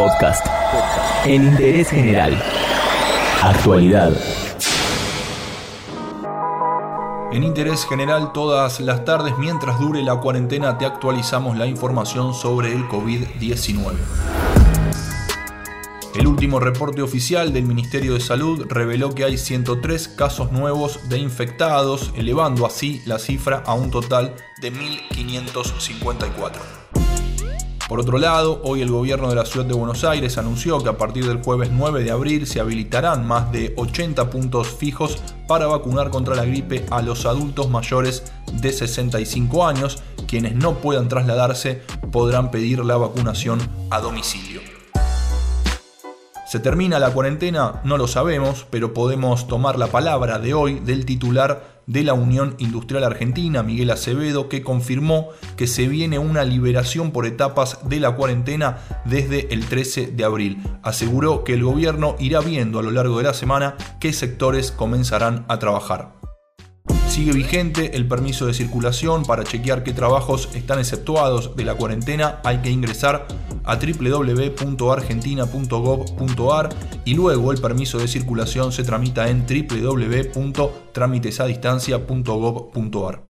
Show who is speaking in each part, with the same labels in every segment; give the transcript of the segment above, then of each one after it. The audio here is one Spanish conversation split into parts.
Speaker 1: Podcast. En interés general. Actualidad.
Speaker 2: En interés general, todas las tardes, mientras dure la cuarentena, te actualizamos la información sobre el COVID-19. El último reporte oficial del Ministerio de Salud reveló que hay 103 casos nuevos de infectados, elevando así la cifra a un total de 1.554. Por otro lado, hoy el gobierno de la ciudad de Buenos Aires anunció que a partir del jueves 9 de abril se habilitarán más de 80 puntos fijos para vacunar contra la gripe a los adultos mayores de 65 años. Quienes no puedan trasladarse podrán pedir la vacunación a domicilio. ¿Se termina la cuarentena? No lo sabemos, pero podemos tomar la palabra de hoy del titular de la Unión Industrial Argentina, Miguel Acevedo, que confirmó que se viene una liberación por etapas de la cuarentena desde el 13 de abril. Aseguró que el gobierno irá viendo a lo largo de la semana qué sectores comenzarán a trabajar. Sigue vigente el permiso de circulación para chequear qué trabajos están exceptuados de la cuarentena. Hay que ingresar a www.argentina.gov.ar y luego el permiso de circulación se tramita en www.trámitesadistancia.gov.ar.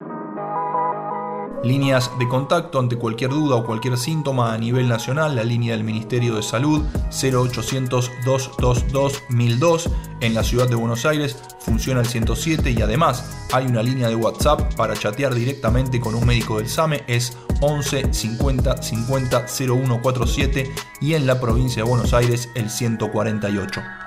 Speaker 2: Líneas de contacto ante cualquier duda o cualquier síntoma a nivel nacional, la línea del Ministerio de Salud 0800 222 1002 en la ciudad de Buenos Aires funciona el 107 y además hay una línea de WhatsApp para chatear directamente con un médico del SAME es 11 50 50 0147 y en la provincia de Buenos Aires el 148.